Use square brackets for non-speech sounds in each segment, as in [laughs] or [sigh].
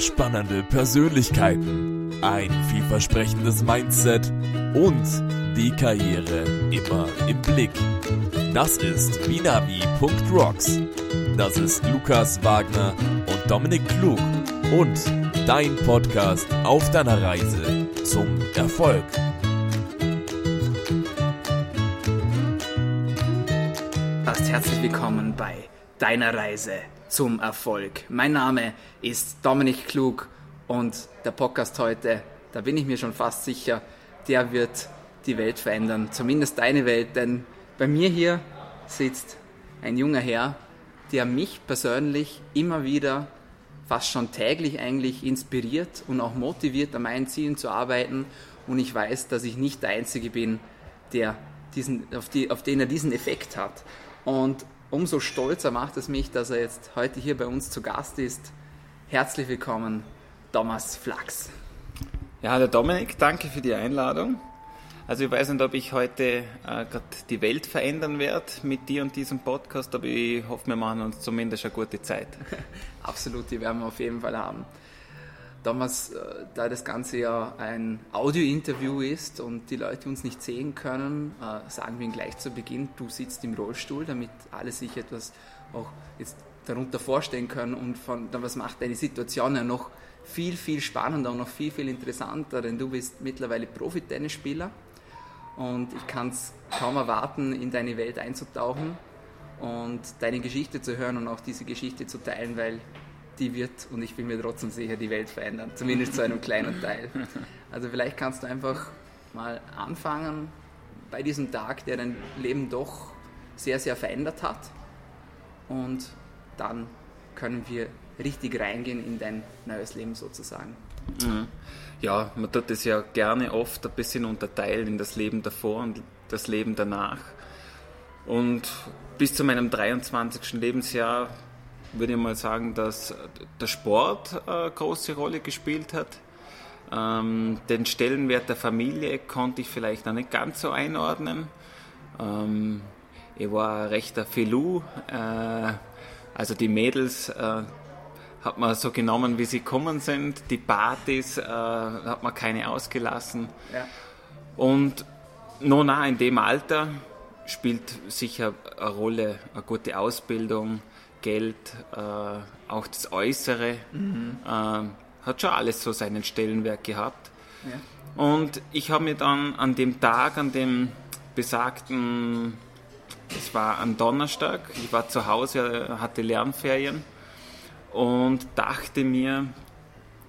spannende Persönlichkeiten, ein vielversprechendes Mindset und die Karriere immer im Blick. Das ist binavi.rocks. Das ist Lukas Wagner und Dominik Klug und dein Podcast auf deiner Reise zum Erfolg. Herzlich willkommen bei deiner Reise zum Erfolg. Mein Name ist Dominik Klug und der Podcast heute, da bin ich mir schon fast sicher, der wird die Welt verändern, zumindest deine Welt, denn bei mir hier sitzt ein junger Herr, der mich persönlich immer wieder fast schon täglich eigentlich inspiriert und auch motiviert, an meinen Zielen zu arbeiten. Und ich weiß, dass ich nicht der Einzige bin, der diesen, auf, die, auf den er diesen Effekt hat. Und umso stolzer macht es mich, dass er jetzt heute hier bei uns zu Gast ist. Herzlich willkommen, Thomas Flachs. Ja, hallo Dominik, danke für die Einladung. Also ich weiß nicht, ob ich heute äh, gerade die Welt verändern werde mit dir und diesem Podcast, aber ich hoffe, wir machen uns zumindest eine gute Zeit. [laughs] Absolut, die werden wir auf jeden Fall haben. Damals, äh, da das Ganze ja ein Audio-Interview ist und die Leute uns nicht sehen können, äh, sagen wir Ihnen gleich zu Beginn, du sitzt im Rollstuhl, damit alle sich etwas auch jetzt darunter vorstellen können und von, was macht deine Situation ja noch viel, viel spannender und noch viel, viel interessanter, denn du bist mittlerweile Profi-Tennisspieler und ich kann es kaum erwarten, in deine Welt einzutauchen und deine Geschichte zu hören und auch diese Geschichte zu teilen, weil die wird, und ich bin mir trotzdem sicher, die Welt verändern. Zumindest zu einem kleinen Teil. [laughs] Also vielleicht kannst du einfach mal anfangen bei diesem Tag, der dein Leben doch sehr, sehr verändert hat. Und dann können wir richtig reingehen in dein neues Leben sozusagen. Mhm. Ja, man tut das ja gerne oft ein bisschen unterteilen in das Leben davor und das Leben danach. Und bis zu meinem 23. Lebensjahr würde ich mal sagen, dass der Sport eine große Rolle gespielt hat. Ähm, den Stellenwert der Familie konnte ich vielleicht noch nicht ganz so einordnen. Ähm, ich war ein rechter Filou, äh, also die Mädels äh, hat man so genommen, wie sie gekommen sind. Die Partys äh, hat man keine ausgelassen. Ja. Und nah in dem Alter spielt sicher eine Rolle eine gute Ausbildung, Geld, äh, auch das Äußere, mhm. äh, hat schon alles so seinen Stellenwert gehabt. Ja. Und ich habe mir dann an dem Tag, an dem besagten, es war am Donnerstag, ich war zu Hause, hatte Lernferien und dachte mir,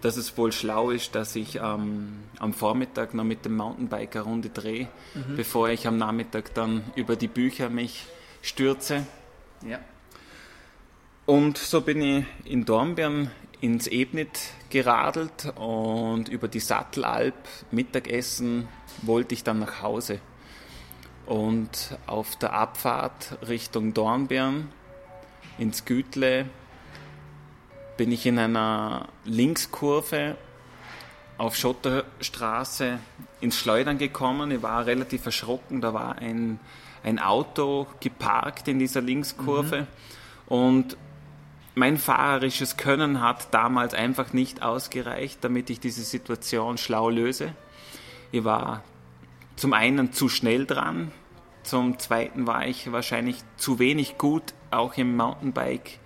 dass es wohl schlau ist, dass ich ähm, am Vormittag noch mit dem Mountainbike eine Runde drehe, mhm. bevor ich am Nachmittag dann über die Bücher mich stürze. Ja. Und so bin ich in Dornbirn ins Ebnit geradelt und über die Sattelalp Mittagessen wollte ich dann nach Hause. Und auf der Abfahrt Richtung Dornbirn ins Gütle bin ich in einer Linkskurve auf Schotterstraße ins Schleudern gekommen. Ich war relativ erschrocken. Da war ein, ein Auto geparkt in dieser Linkskurve. Mhm. Und mein fahrerisches Können hat damals einfach nicht ausgereicht, damit ich diese Situation schlau löse. Ich war zum einen zu schnell dran, zum zweiten war ich wahrscheinlich zu wenig gut, auch im Mountainbike,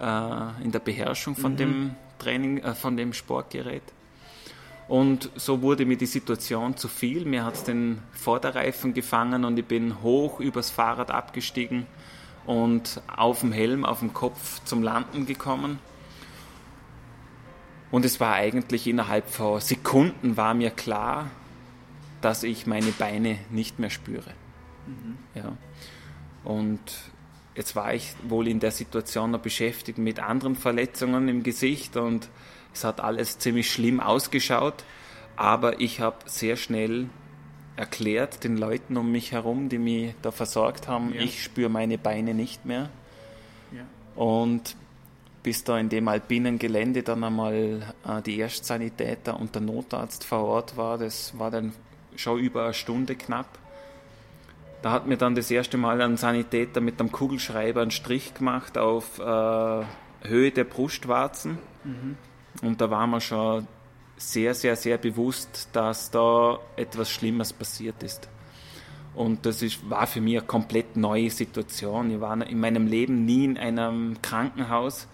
äh, in der Beherrschung von mhm. dem Training, äh, von dem Sportgerät. Und so wurde mir die Situation zu viel. Mir hat es den Vorderreifen gefangen und ich bin hoch übers Fahrrad abgestiegen und auf dem Helm, auf dem Kopf zum Landen gekommen. Und es war eigentlich innerhalb von Sekunden war mir klar, dass ich meine Beine nicht mehr spüre. Mhm. Ja. Und jetzt war ich wohl in der Situation noch beschäftigt mit anderen Verletzungen im Gesicht und es hat alles ziemlich schlimm ausgeschaut, aber ich habe sehr schnell erklärt den Leuten um mich herum, die mich da versorgt haben, ja. ich spüre meine Beine nicht mehr. Ja. Und bis da in dem alpinen Gelände dann einmal äh, die Erstsanitäter und der Notarzt vor Ort war, das war dann schon über eine Stunde knapp. Da hat mir dann das erste Mal ein Sanitäter mit einem Kugelschreiber einen Strich gemacht auf äh, Höhe der Brustwarzen. Mhm. Und da war mir schon sehr, sehr, sehr bewusst, dass da etwas Schlimmes passiert ist. Und das ist, war für mich eine komplett neue Situation. Ich war in meinem Leben nie in einem Krankenhaus.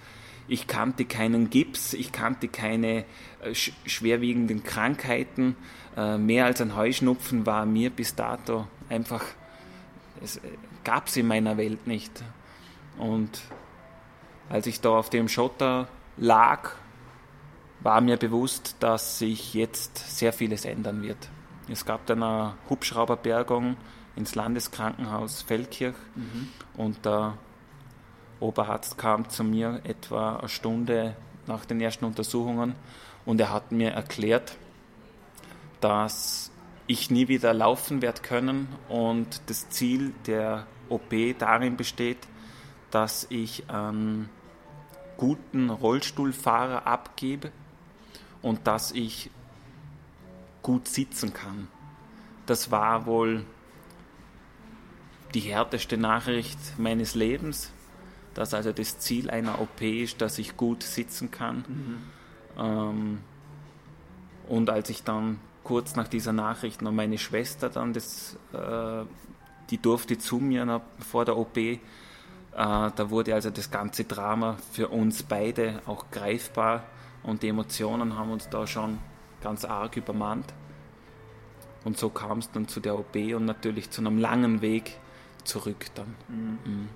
Ich kannte keinen Gips, ich kannte keine äh, sch schwerwiegenden Krankheiten. Äh, mehr als ein Heuschnupfen war mir bis dato einfach, es äh, gab es in meiner Welt nicht. Und als ich da auf dem Schotter lag, war mir bewusst, dass sich jetzt sehr vieles ändern wird. Es gab dann eine Hubschrauberbergung ins Landeskrankenhaus Feldkirch mhm. und der Oberarzt kam zu mir etwa eine Stunde nach den ersten Untersuchungen und er hat mir erklärt, dass ich nie wieder laufen werde können und das Ziel der OP darin besteht, dass ich einen guten Rollstuhlfahrer abgebe und dass ich gut sitzen kann. Das war wohl die härteste Nachricht meines Lebens, dass also das Ziel einer OP ist, dass ich gut sitzen kann. Mhm. Ähm, und als ich dann kurz nach dieser Nachricht noch meine Schwester dann, das, äh, die durfte zu mir noch vor der OP, äh, da wurde also das ganze Drama für uns beide auch greifbar und die Emotionen haben uns da schon ganz arg übermannt. Und so kam es dann zu der OP und natürlich zu einem langen Weg zurück dann. Mhm. Mhm.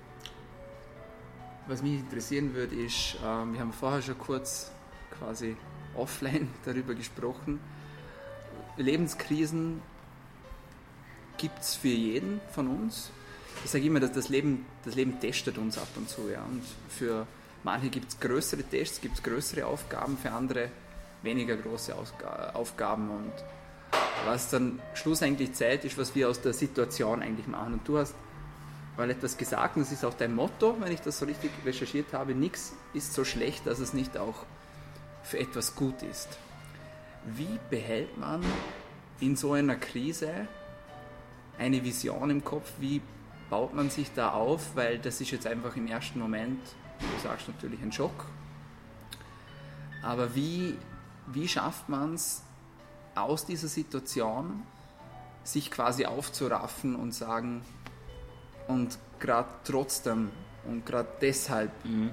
Was mich interessieren würde, ist, äh, wir haben vorher schon kurz quasi offline [laughs] darüber gesprochen. Lebenskrisen gibt es für jeden von uns. Ich sage immer, dass das Leben, das Leben testet uns ab und zu. Ja. Und für manche gibt es größere Tests, gibt es größere Aufgaben, für andere weniger große Aufgaben. Und was dann schlussendlich zählt, ist, was wir aus der Situation eigentlich machen. Und du hast mal etwas gesagt, und das ist auch dein Motto, wenn ich das so richtig recherchiert habe, nichts ist so schlecht, dass es nicht auch für etwas gut ist. Wie behält man in so einer Krise eine Vision im Kopf? Wie baut man sich da auf? Weil das ist jetzt einfach im ersten Moment, du sagst natürlich ein Schock. Aber wie, wie schafft man es aus dieser Situation, sich quasi aufzuraffen und sagen, und gerade trotzdem und gerade deshalb mhm.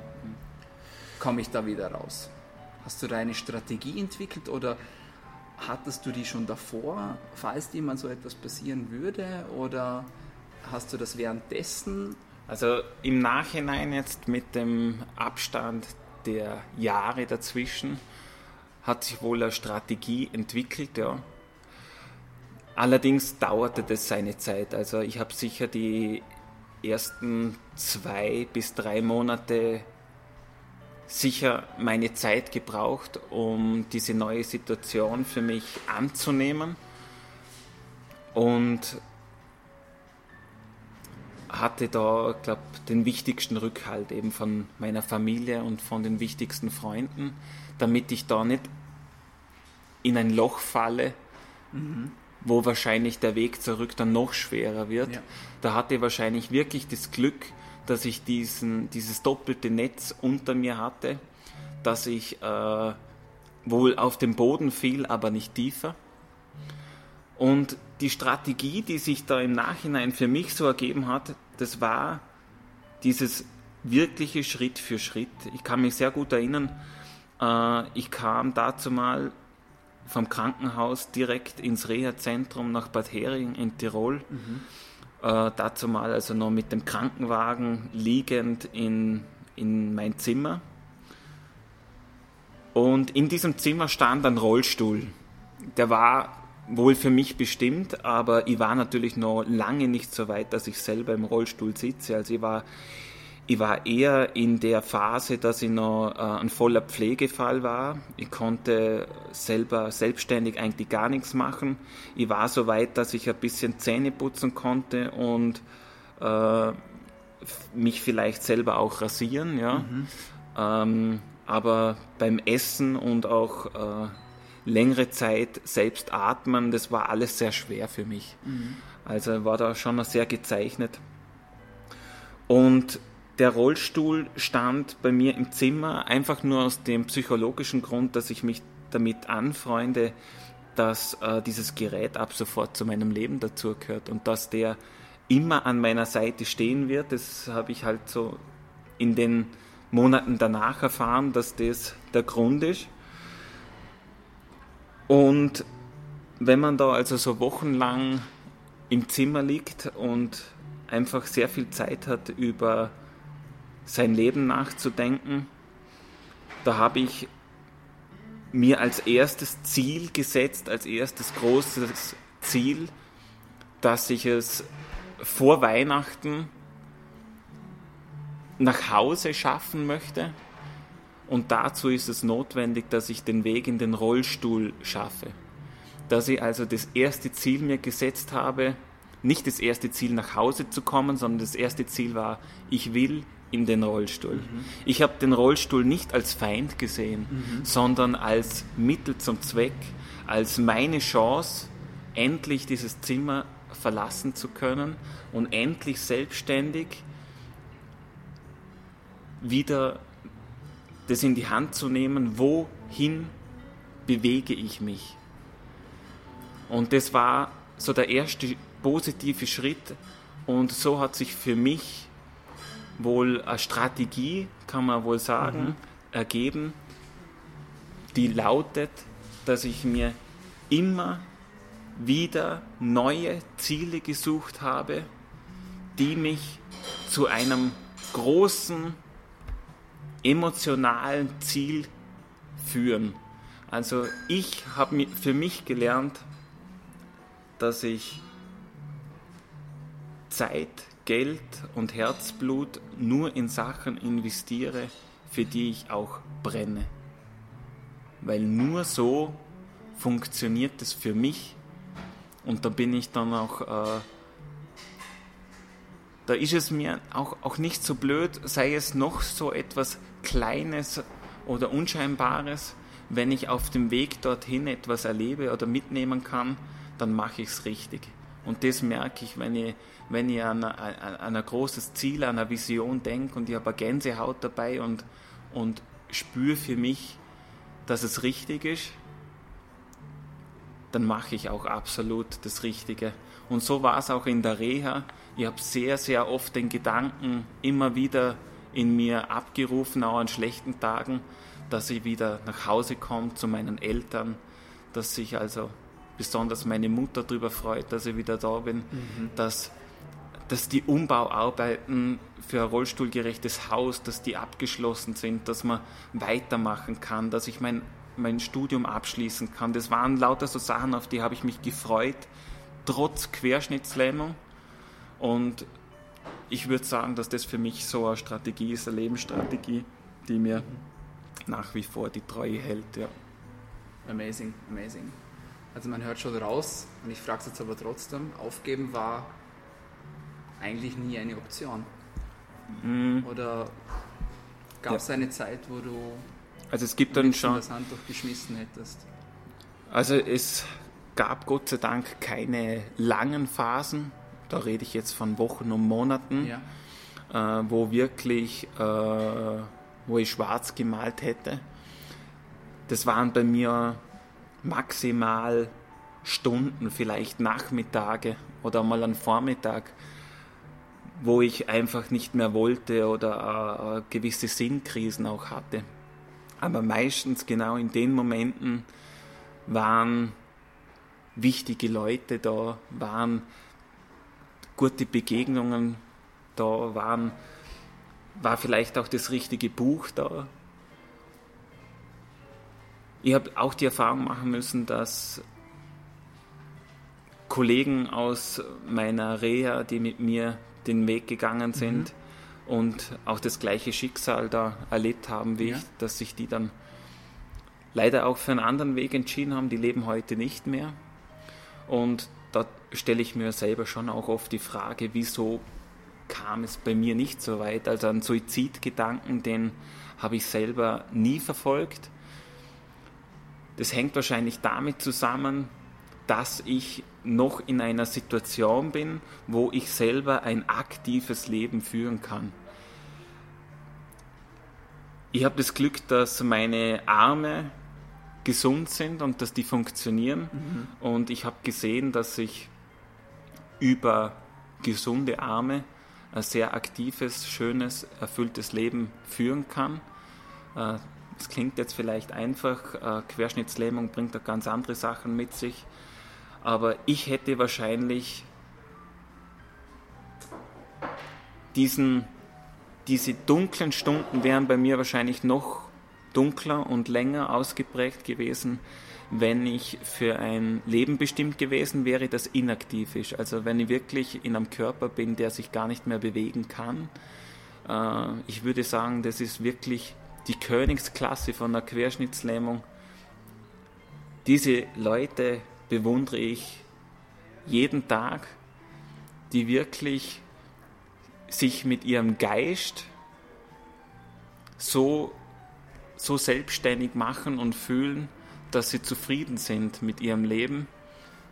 komme ich da wieder raus. Hast du da eine Strategie entwickelt oder hattest du die schon davor, falls dir mal so etwas passieren würde? Oder hast du das währenddessen? Also im Nachhinein jetzt mit dem Abstand der Jahre dazwischen hat sich wohl eine Strategie entwickelt, ja. Allerdings dauerte das seine Zeit. Also ich habe sicher die ersten zwei bis drei Monate sicher meine Zeit gebraucht, um diese neue Situation für mich anzunehmen und hatte da, glaube den wichtigsten Rückhalt eben von meiner Familie und von den wichtigsten Freunden, damit ich da nicht in ein Loch falle, mhm wo wahrscheinlich der Weg zurück dann noch schwerer wird. Ja. Da hatte ich wahrscheinlich wirklich das Glück, dass ich diesen, dieses doppelte Netz unter mir hatte, dass ich äh, wohl auf den Boden fiel, aber nicht tiefer. Und die Strategie, die sich da im Nachhinein für mich so ergeben hat, das war dieses wirkliche Schritt für Schritt. Ich kann mich sehr gut erinnern, äh, ich kam dazu mal vom Krankenhaus direkt ins Reha-Zentrum nach Bad Hering in Tirol. Mhm. Äh, dazu mal also noch mit dem Krankenwagen liegend in, in mein Zimmer. Und in diesem Zimmer stand ein Rollstuhl. Der war wohl für mich bestimmt, aber ich war natürlich noch lange nicht so weit, dass ich selber im Rollstuhl sitze. Also ich war ich war eher in der Phase, dass ich noch äh, ein voller Pflegefall war. Ich konnte selber selbstständig eigentlich gar nichts machen. Ich war so weit, dass ich ein bisschen Zähne putzen konnte und äh, mich vielleicht selber auch rasieren. Ja. Mhm. Ähm, aber beim Essen und auch äh, längere Zeit selbst atmen, das war alles sehr schwer für mich. Mhm. Also war da schon sehr gezeichnet. Und der Rollstuhl stand bei mir im Zimmer, einfach nur aus dem psychologischen Grund, dass ich mich damit anfreunde, dass äh, dieses Gerät ab sofort zu meinem Leben dazugehört und dass der immer an meiner Seite stehen wird. Das habe ich halt so in den Monaten danach erfahren, dass das der Grund ist. Und wenn man da also so wochenlang im Zimmer liegt und einfach sehr viel Zeit hat, über sein Leben nachzudenken, da habe ich mir als erstes Ziel gesetzt, als erstes großes Ziel, dass ich es vor Weihnachten nach Hause schaffen möchte. Und dazu ist es notwendig, dass ich den Weg in den Rollstuhl schaffe. Dass ich also das erste Ziel mir gesetzt habe, nicht das erste Ziel nach Hause zu kommen, sondern das erste Ziel war, ich will in den Rollstuhl. Mhm. Ich habe den Rollstuhl nicht als Feind gesehen, mhm. sondern als Mittel zum Zweck, als meine Chance, endlich dieses Zimmer verlassen zu können und endlich selbstständig wieder das in die Hand zu nehmen, wohin bewege ich mich. Und das war so der erste positive Schritt und so hat sich für mich wohl eine Strategie, kann man wohl sagen, mhm. ergeben, die lautet, dass ich mir immer wieder neue Ziele gesucht habe, die mich zu einem großen emotionalen Ziel führen. Also ich habe für mich gelernt, dass ich Zeit, Geld und Herzblut nur in Sachen investiere, für die ich auch brenne. Weil nur so funktioniert es für mich und da bin ich dann auch, äh, da ist es mir auch, auch nicht so blöd, sei es noch so etwas Kleines oder Unscheinbares. Wenn ich auf dem Weg dorthin etwas erlebe oder mitnehmen kann, dann mache ich es richtig. Und das merke ich, wenn ich, wenn ich an, an, ein großes Ziel, an eine Vision denke und ich habe eine Gänsehaut dabei und, und spüre für mich, dass es richtig ist, dann mache ich auch absolut das Richtige. Und so war es auch in der Reha. Ich habe sehr, sehr oft den Gedanken immer wieder in mir abgerufen, auch an schlechten Tagen, dass ich wieder nach Hause komme zu meinen Eltern, dass sich also besonders meine Mutter darüber freut, dass ich wieder da bin, mhm. dass, dass die Umbauarbeiten für ein rollstuhlgerechtes Haus, dass die abgeschlossen sind, dass man weitermachen kann, dass ich mein mein Studium abschließen kann. Das waren lauter so Sachen, auf die habe ich mich gefreut, trotz Querschnittslähmung. Und ich würde sagen, dass das für mich so eine Strategie ist, eine Lebensstrategie, die mir nach wie vor die Treue hält. Ja. Amazing, amazing. Also man hört schon raus, und ich frage es jetzt aber trotzdem, aufgeben war eigentlich nie eine Option. Mhm. Oder gab es ja. eine Zeit, wo du also es gibt dann schon. das Handtuch geschmissen hättest. Also es gab Gott sei Dank keine langen Phasen. Da rede ich jetzt von Wochen und Monaten, ja. äh, wo wirklich, äh, wo ich schwarz gemalt hätte. Das waren bei mir maximal Stunden, vielleicht Nachmittage oder mal einen Vormittag, wo ich einfach nicht mehr wollte oder äh, gewisse Sinnkrisen auch hatte. Aber meistens genau in den Momenten waren wichtige Leute da, waren gute Begegnungen da, waren, war vielleicht auch das richtige Buch da. Ich habe auch die Erfahrung machen müssen, dass Kollegen aus meiner Reha, die mit mir den Weg gegangen sind, mhm und auch das gleiche Schicksal da erlebt haben wie ja. ich, dass sich die dann leider auch für einen anderen Weg entschieden haben. Die leben heute nicht mehr. Und da stelle ich mir selber schon auch oft die Frage, wieso kam es bei mir nicht so weit? Also einen Suizidgedanken, den habe ich selber nie verfolgt. Das hängt wahrscheinlich damit zusammen, dass ich noch in einer Situation bin, wo ich selber ein aktives Leben führen kann. ich habe das Glück, dass meine Arme gesund sind und dass die funktionieren. Mhm. Und ich habe gesehen, dass ich über gesunde Arme ein sehr aktives, schönes, erfülltes Leben führen kann. Äh, es klingt jetzt vielleicht einfach, äh, Querschnittslähmung bringt da ganz andere Sachen mit sich, aber ich hätte wahrscheinlich diesen, diese dunklen Stunden wären bei mir wahrscheinlich noch dunkler und länger ausgeprägt gewesen, wenn ich für ein Leben bestimmt gewesen wäre, das inaktiv ist. Also wenn ich wirklich in einem Körper bin, der sich gar nicht mehr bewegen kann. Äh, ich würde sagen, das ist wirklich die Königsklasse von der Querschnittslähmung. Diese Leute bewundere ich jeden Tag, die wirklich sich mit ihrem Geist so, so selbstständig machen und fühlen, dass sie zufrieden sind mit ihrem Leben.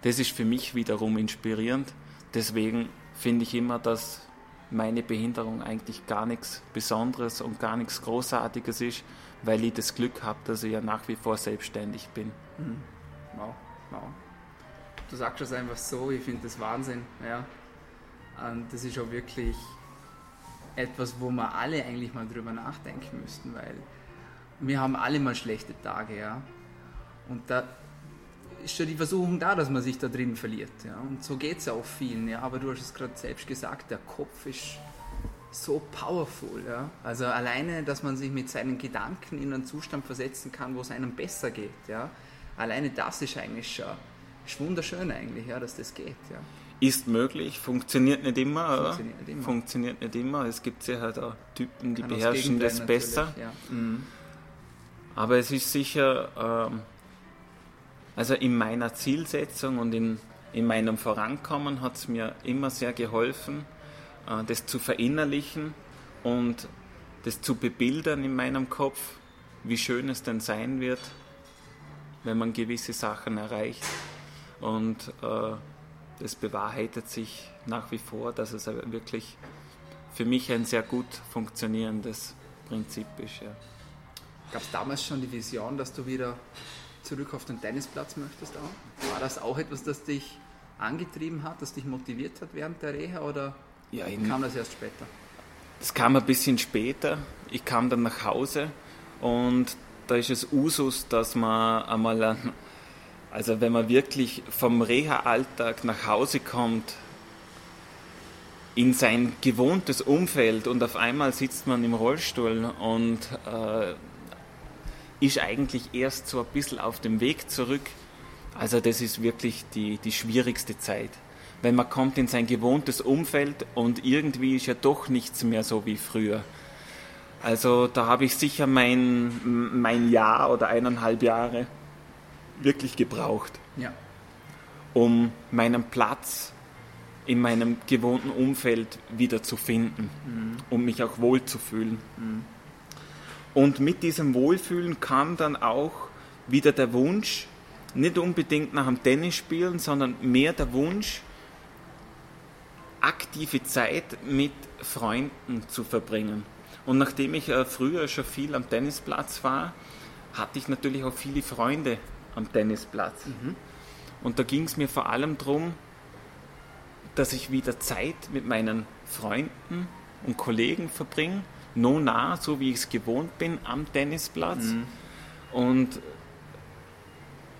Das ist für mich wiederum inspirierend. Deswegen finde ich immer, dass meine Behinderung eigentlich gar nichts Besonderes und gar nichts Großartiges ist, weil ich das Glück habe, dass ich ja nach wie vor selbstständig bin. Mhm. Wow, wow. Du sagst es einfach so, ich finde das Wahnsinn. Ja. Und das ist auch wirklich etwas, wo wir alle eigentlich mal drüber nachdenken müssten, weil wir haben alle mal schlechte Tage, ja. Und da ist schon die Versuchung da, dass man sich da drin verliert. Ja. Und so geht es ja auch vielen. Ja. Aber du hast es gerade selbst gesagt, der Kopf ist so powerful. Ja. Also alleine, dass man sich mit seinen Gedanken in einen Zustand versetzen kann, wo es einem besser geht. Ja. Alleine das ist eigentlich schon ist wunderschön eigentlich, ja, dass das geht. Ja. Ist möglich, funktioniert nicht immer, funktioniert nicht immer. Funktioniert nicht immer. Es gibt ja halt auch Typen, die Kann beherrschen das besser. Ja. Mhm. Aber es ist sicher, ähm, also in meiner Zielsetzung und in, in meinem Vorankommen hat es mir immer sehr geholfen, äh, das zu verinnerlichen und das zu bebildern in meinem Kopf, wie schön es denn sein wird, wenn man gewisse Sachen erreicht. Und äh, das bewahrheitet sich nach wie vor, dass es wirklich für mich ein sehr gut funktionierendes Prinzip ist. Ja. Gab es damals schon die Vision, dass du wieder zurück auf den Tennisplatz möchtest auch? War das auch etwas, das dich angetrieben hat, das dich motiviert hat während der Reha oder ja, kam das erst später? Das kam ein bisschen später. Ich kam dann nach Hause und da ist es Usus, dass man einmal, also wenn man wirklich vom Reha-Alltag nach Hause kommt, in sein gewohntes Umfeld und auf einmal sitzt man im Rollstuhl und äh, ist eigentlich erst so ein bisschen auf dem Weg zurück. Also das ist wirklich die, die schwierigste Zeit. Weil man kommt in sein gewohntes Umfeld und irgendwie ist ja doch nichts mehr so wie früher. Also da habe ich sicher mein, mein Jahr oder eineinhalb Jahre wirklich gebraucht, ja. um meinen Platz in meinem gewohnten Umfeld wieder zu finden, mhm. um mich auch wohl zu fühlen. Mhm. Und mit diesem Wohlfühlen kam dann auch wieder der Wunsch, nicht unbedingt nach dem Tennis spielen, sondern mehr der Wunsch, aktive Zeit mit Freunden zu verbringen. Und nachdem ich äh, früher schon viel am Tennisplatz war, hatte ich natürlich auch viele Freunde am Tennisplatz. Mhm. Und da ging es mir vor allem darum, dass ich wieder Zeit mit meinen Freunden und Kollegen verbringe no nah, so wie ich es gewohnt bin, am Tennisplatz. Mhm. Und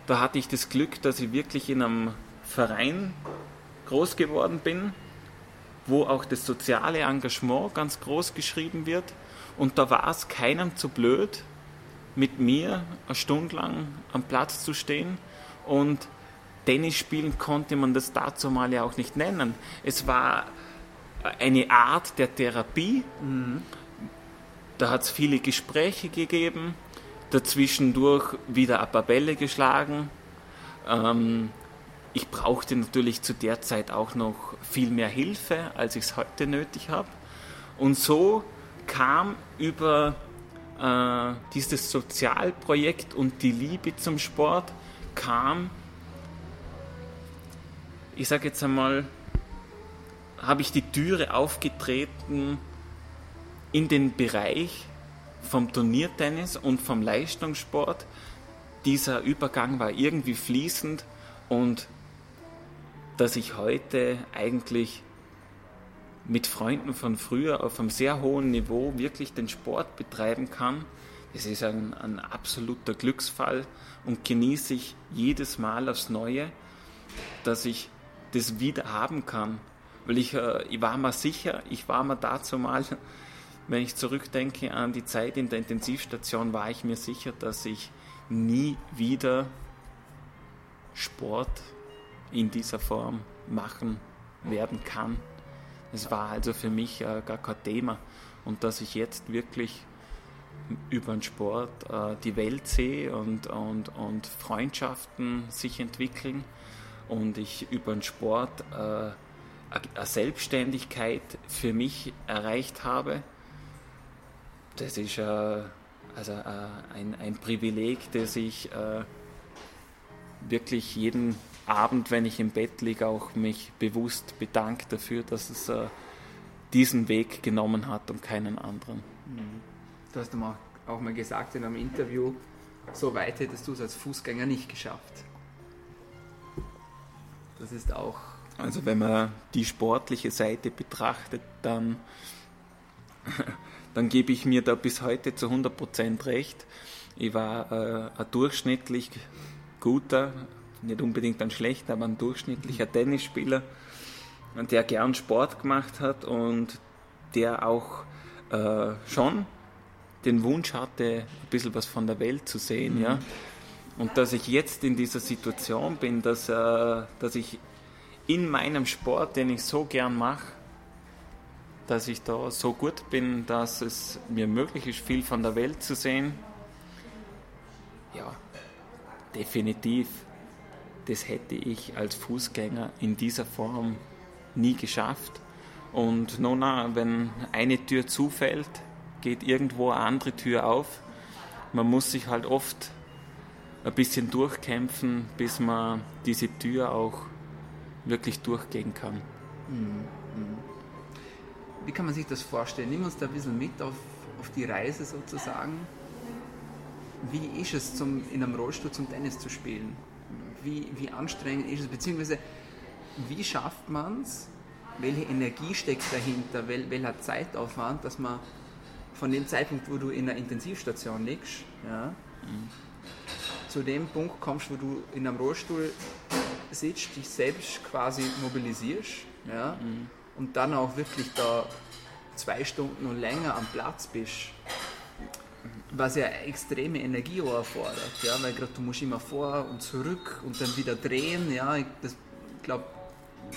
da hatte ich das Glück, dass ich wirklich in einem Verein groß geworden bin, wo auch das soziale Engagement ganz groß geschrieben wird. Und da war es keinem zu blöd, mit mir eine Stunde lang am Platz zu stehen. Und Tennis spielen konnte man das dazu mal ja auch nicht nennen. Es war eine Art der Therapie. Mhm. Da hat es viele Gespräche gegeben, dazwischendurch wieder ein paar Bälle geschlagen. Ähm, ich brauchte natürlich zu der Zeit auch noch viel mehr Hilfe, als ich es heute nötig habe. Und so kam über äh, dieses Sozialprojekt und die Liebe zum Sport, kam, ich sage jetzt einmal, habe ich die Türe aufgetreten in den Bereich vom Turniertennis und vom Leistungssport. Dieser Übergang war irgendwie fließend und dass ich heute eigentlich mit Freunden von früher auf einem sehr hohen Niveau wirklich den Sport betreiben kann, das ist ein, ein absoluter Glücksfall und genieße ich jedes Mal aufs Neue, dass ich das wieder haben kann. Weil ich, äh, ich war mir sicher, ich war mir dazu mal, wenn ich zurückdenke an die Zeit in der Intensivstation, war ich mir sicher, dass ich nie wieder Sport in dieser Form machen werden kann. Es war also für mich äh, gar kein Thema. Und dass ich jetzt wirklich über den Sport äh, die Welt sehe und, und, und Freundschaften sich entwickeln und ich über den Sport äh, eine Selbstständigkeit für mich erreicht habe, das ist äh, also, äh, ein, ein Privileg, das ich äh, wirklich jeden Abend, wenn ich im Bett liege, auch mich bewusst bedanke dafür, dass es äh, diesen Weg genommen hat und keinen anderen. Mhm. Du hast auch mal gesagt in einem Interview, so weit hättest du es als Fußgänger nicht geschafft. Das ist auch. Also wenn man die sportliche Seite betrachtet, dann, dann gebe ich mir da bis heute zu 100% recht. Ich war äh, ein durchschnittlich guter, nicht unbedingt ein schlechter, aber ein durchschnittlicher Tennisspieler, der gern Sport gemacht hat und der auch äh, schon den Wunsch hatte, ein bisschen was von der Welt zu sehen. Mhm. Ja? Und dass ich jetzt in dieser Situation bin, dass, äh, dass ich in meinem Sport, den ich so gern mache, dass ich da so gut bin, dass es mir möglich ist, viel von der Welt zu sehen. Ja, definitiv. Das hätte ich als Fußgänger in dieser Form nie geschafft. Und nun, wenn eine Tür zufällt, geht irgendwo eine andere Tür auf. Man muss sich halt oft ein bisschen durchkämpfen, bis man diese Tür auch wirklich durchgehen kann. Mhm. Wie kann man sich das vorstellen? Nimm uns da ein bisschen mit auf, auf die Reise sozusagen. Wie ist es, zum, in einem Rollstuhl zum Tennis zu spielen? Wie, wie anstrengend ist es? Beziehungsweise, wie schafft man es? Welche Energie steckt dahinter? Wel, welcher Zeitaufwand, dass man von dem Zeitpunkt, wo du in der Intensivstation liegst, ja, mhm. zu dem Punkt kommst, wo du in einem Rollstuhl sitzt, dich selbst quasi mobilisierst ja, mhm. Und dann auch wirklich da zwei Stunden und länger am Platz bist, was ja extreme Energie erfordert, ja, weil gerade du musst immer vor und zurück und dann wieder drehen, ja, ich glaube,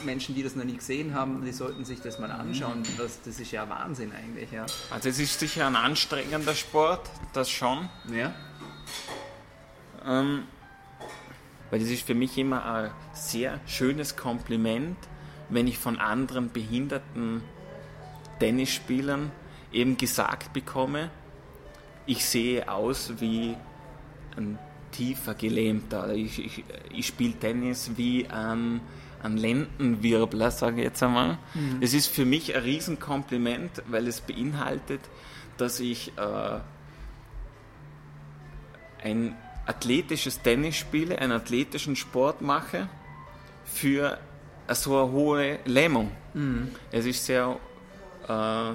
Menschen, die das noch nie gesehen haben, die sollten sich das mal anschauen. Das, das ist ja Wahnsinn eigentlich. Ja. Also es ist sicher ein anstrengender Sport, das schon. Ja. Ähm, weil das ist für mich immer ein sehr schönes Kompliment, wenn ich von anderen behinderten Tennisspielern eben gesagt bekomme, ich sehe aus wie ein tiefer Gelähmter. Ich, ich, ich spiele Tennis wie ein ein Lendenwirbler, sage ich jetzt einmal. Mhm. Es ist für mich ein Riesenkompliment, weil es beinhaltet, dass ich äh, ein athletisches Tennis spiele, einen athletischen Sport mache für so eine hohe Lähmung. Mhm. Es ist sehr, äh,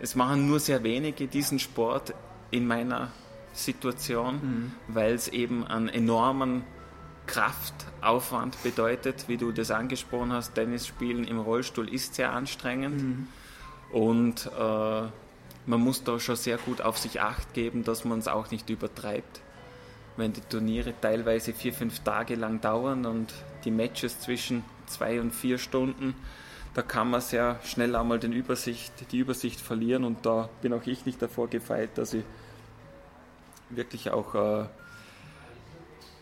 es machen nur sehr wenige diesen Sport in meiner Situation, mhm. weil es eben einen enormen Kraftaufwand bedeutet, wie du das angesprochen hast. Tennis spielen im Rollstuhl ist sehr anstrengend mhm. und äh, man muss da schon sehr gut auf sich acht geben, dass man es auch nicht übertreibt. Wenn die Turniere teilweise vier, fünf Tage lang dauern und die Matches zwischen zwei und vier Stunden, da kann man sehr schnell einmal den Übersicht, die Übersicht verlieren und da bin auch ich nicht davor gefeit, dass ich wirklich auch äh,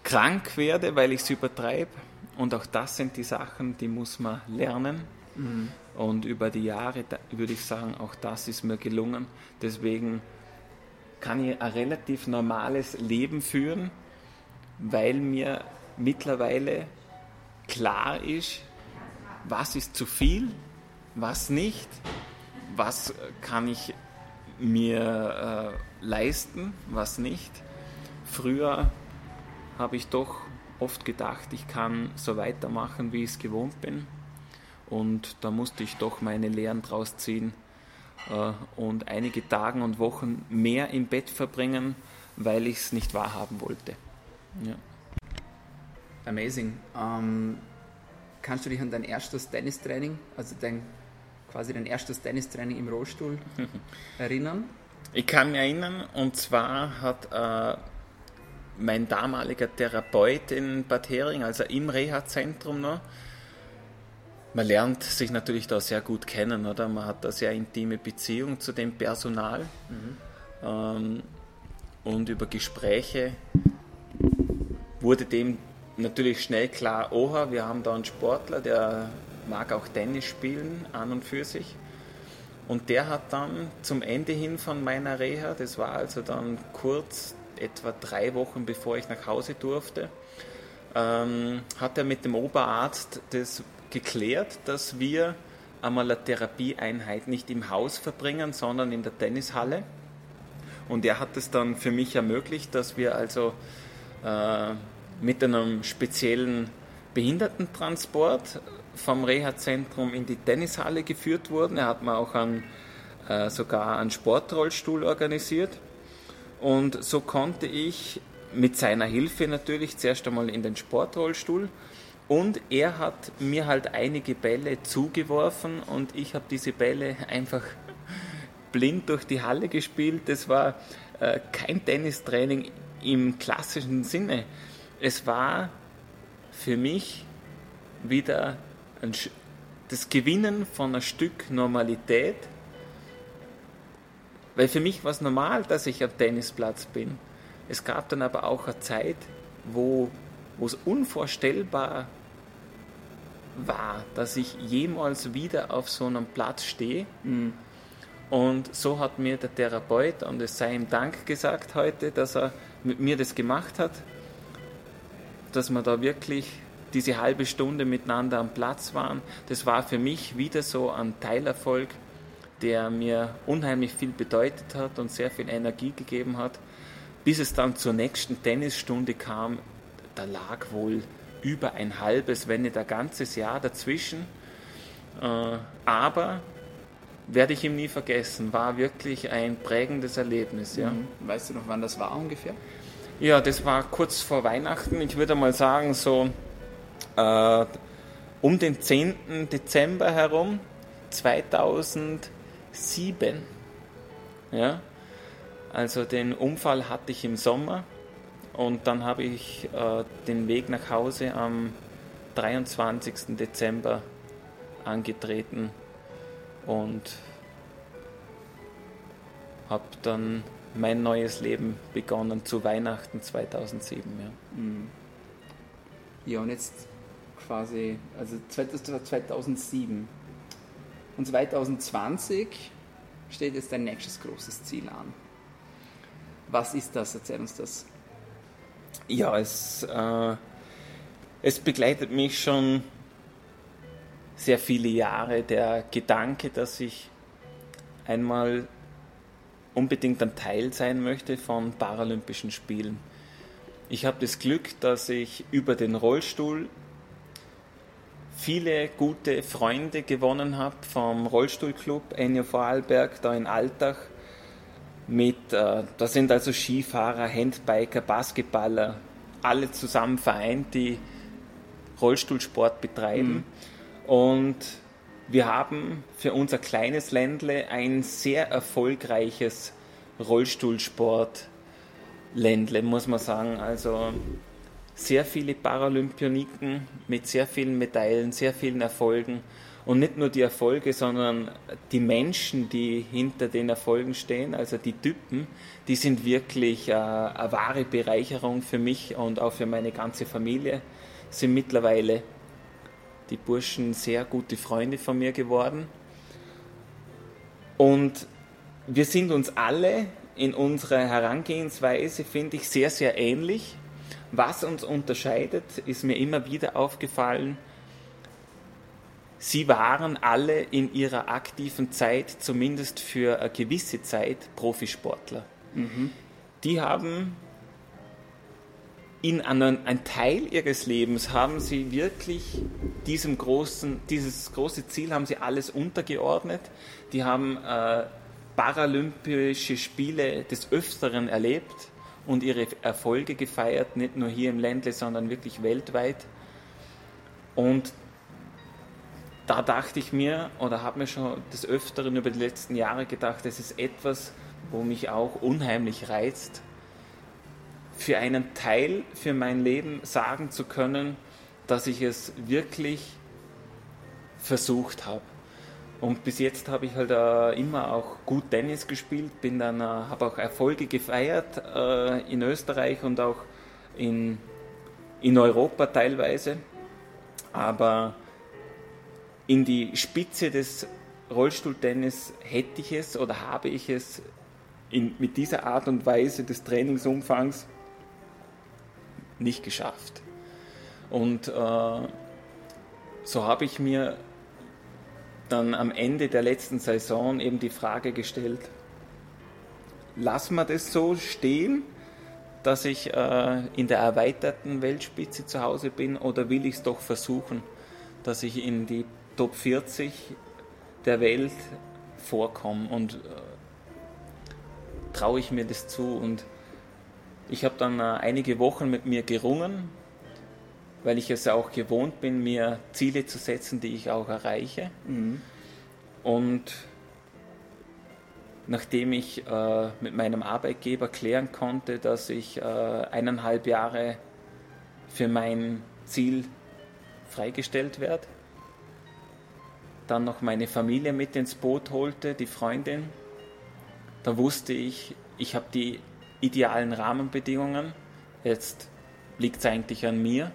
krank werde, weil ich es übertreibe. Und auch das sind die Sachen, die muss man lernen. Mhm. Und über die Jahre würde ich sagen, auch das ist mir gelungen. Deswegen kann ich ein relativ normales Leben führen, weil mir mittlerweile klar ist, was ist zu viel, was nicht, was kann ich mir äh, leisten, was nicht. Früher habe ich doch oft gedacht, ich kann so weitermachen, wie ich es gewohnt bin. Und da musste ich doch meine Lehren draus ziehen äh, und einige Tage und Wochen mehr im Bett verbringen, weil ich es nicht wahrhaben wollte. Ja. Amazing. Ähm, kannst du dich an dein erstes Tennistraining, also dein quasi dein erstes Tennistraining im Rollstuhl [laughs] erinnern? Ich kann mich erinnern, und zwar hat äh, mein damaliger Therapeut in Bad Hering, also im Reha-Zentrum noch, man lernt sich natürlich da sehr gut kennen, oder? Man hat da sehr intime Beziehung zu dem Personal. Mhm. Ähm, und über Gespräche wurde dem natürlich schnell klar, oha, wir haben da einen Sportler, der mag auch Tennis spielen an und für sich. Und der hat dann zum Ende hin von meiner Reha, das war also dann kurz, etwa drei Wochen bevor ich nach Hause durfte, ähm, hat er mit dem Oberarzt das geklärt, dass wir einmal eine Therapieeinheit nicht im Haus verbringen, sondern in der Tennishalle. Und er hat es dann für mich ermöglicht, dass wir also äh, mit einem speziellen Behindertentransport vom Reha-Zentrum in die Tennishalle geführt wurden. Er hat mir auch einen, äh, sogar einen Sportrollstuhl organisiert. Und so konnte ich mit seiner Hilfe natürlich zuerst einmal in den Sportrollstuhl und er hat mir halt einige Bälle zugeworfen und ich habe diese Bälle einfach blind durch die Halle gespielt. Das war äh, kein Tennistraining im klassischen Sinne. Es war für mich wieder ein, das Gewinnen von einem Stück Normalität, weil für mich war es normal, dass ich am Tennisplatz bin. Es gab dann aber auch eine Zeit, wo, wo es unvorstellbar war, dass ich jemals wieder auf so einem Platz stehe. Mhm. Und so hat mir der Therapeut, und es sei ihm Dank gesagt heute, dass er mit mir das gemacht hat, dass wir da wirklich diese halbe Stunde miteinander am Platz waren. Das war für mich wieder so ein Teilerfolg, der mir unheimlich viel bedeutet hat und sehr viel Energie gegeben hat. Bis es dann zur nächsten Tennisstunde kam, da lag wohl über ein halbes, wenn nicht ein ganzes Jahr dazwischen. Äh, aber werde ich ihm nie vergessen, war wirklich ein prägendes Erlebnis. Ja. Mhm. Weißt du noch, wann das war ungefähr? Ja, das war kurz vor Weihnachten. Ich würde mal sagen, so äh, um den 10. Dezember herum 2007. Ja, also den Unfall hatte ich im Sommer und dann habe ich äh, den Weg nach Hause am 23. Dezember angetreten und habe dann mein neues Leben begonnen zu Weihnachten 2007. Ja, mhm. ja und jetzt quasi, also 2007 und 2020 steht jetzt dein nächstes großes Ziel an. Was ist das? Erzähl uns das. Ja, es, äh, es begleitet mich schon sehr viele Jahre der Gedanke, dass ich einmal unbedingt ein Teil sein möchte von Paralympischen Spielen. Ich habe das Glück, dass ich über den Rollstuhl viele gute Freunde gewonnen habe vom Rollstuhlclub Ennio Vorarlberg da in Altach. Mit, äh, da sind also Skifahrer, Handbiker, Basketballer, alle zusammen vereint, die Rollstuhlsport betreiben. Mhm. Und wir haben für unser kleines Ländle ein sehr erfolgreiches Rollstuhlsport-Ländle, muss man sagen. Also sehr viele Paralympioniken mit sehr vielen Medaillen, sehr vielen Erfolgen. Und nicht nur die Erfolge, sondern die Menschen, die hinter den Erfolgen stehen, also die Typen, die sind wirklich äh, eine wahre Bereicherung für mich und auch für meine ganze Familie. Sind mittlerweile die Burschen sehr gute Freunde von mir geworden. Und wir sind uns alle in unserer Herangehensweise, finde ich, sehr, sehr ähnlich. Was uns unterscheidet, ist mir immer wieder aufgefallen, sie waren alle in ihrer aktiven Zeit, zumindest für eine gewisse Zeit, Profisportler. Mhm. Die haben in einen, ein Teil ihres Lebens haben sie wirklich diesem großen, dieses große Ziel haben sie alles untergeordnet. Die haben äh, Paralympische Spiele des Öfteren erlebt und ihre Erfolge gefeiert, nicht nur hier im Ländle, sondern wirklich weltweit. Und da dachte ich mir oder habe mir schon des Öfteren über die letzten Jahre gedacht, das ist etwas, wo mich auch unheimlich reizt, für einen Teil für mein Leben sagen zu können, dass ich es wirklich versucht habe. Und bis jetzt habe ich halt äh, immer auch gut Tennis gespielt, bin dann äh, habe auch Erfolge gefeiert äh, in Österreich und auch in, in Europa teilweise. Aber in die Spitze des Rollstuhltennis hätte ich es oder habe ich es in, mit dieser Art und Weise des Trainingsumfangs nicht geschafft. Und äh, so habe ich mir dann am Ende der letzten Saison eben die Frage gestellt, lassen wir das so stehen, dass ich äh, in der erweiterten Weltspitze zu Hause bin oder will ich es doch versuchen, dass ich in die Top 40 der Welt vorkomme und äh, traue ich mir das zu und ich habe dann äh, einige Wochen mit mir gerungen, weil ich es auch gewohnt bin, mir Ziele zu setzen, die ich auch erreiche. Mhm. Und nachdem ich äh, mit meinem Arbeitgeber klären konnte, dass ich äh, eineinhalb Jahre für mein Ziel freigestellt werde, dann noch meine Familie mit ins Boot holte, die Freundin, da wusste ich, ich habe die idealen Rahmenbedingungen. Jetzt liegt es eigentlich an mir.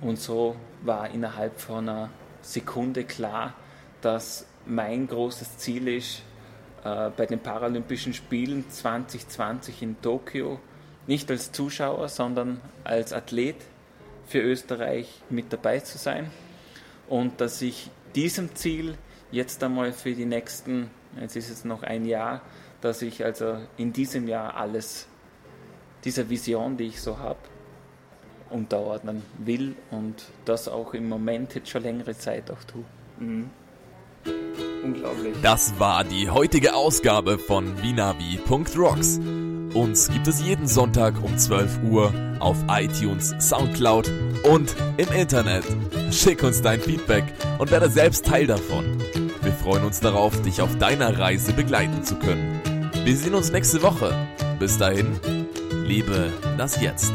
Und so war innerhalb von einer Sekunde klar, dass mein großes Ziel ist, äh, bei den Paralympischen Spielen 2020 in Tokio nicht als Zuschauer, sondern als Athlet für Österreich mit dabei zu sein und dass ich diesem Ziel jetzt einmal für die nächsten, jetzt ist es noch ein Jahr, dass ich also in diesem Jahr alles dieser Vision, die ich so habe, unterordnen will und das auch im Moment jetzt schon längere Zeit auch tue. Mhm. Unglaublich. Das war die heutige Ausgabe von Vinavi.rocks. Uns gibt es jeden Sonntag um 12 Uhr auf iTunes, Soundcloud und im Internet. Schick uns dein Feedback und werde selbst Teil davon. Wir freuen uns darauf, dich auf deiner Reise begleiten zu können. Wir sehen uns nächste Woche. Bis dahin, liebe das Jetzt.